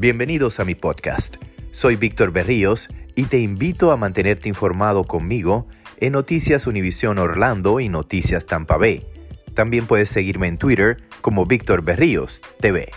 Bienvenidos a mi podcast. Soy Víctor Berríos y te invito a mantenerte informado conmigo en Noticias Univisión Orlando y Noticias Tampa Bay. También puedes seguirme en Twitter como Víctor Berríos TV.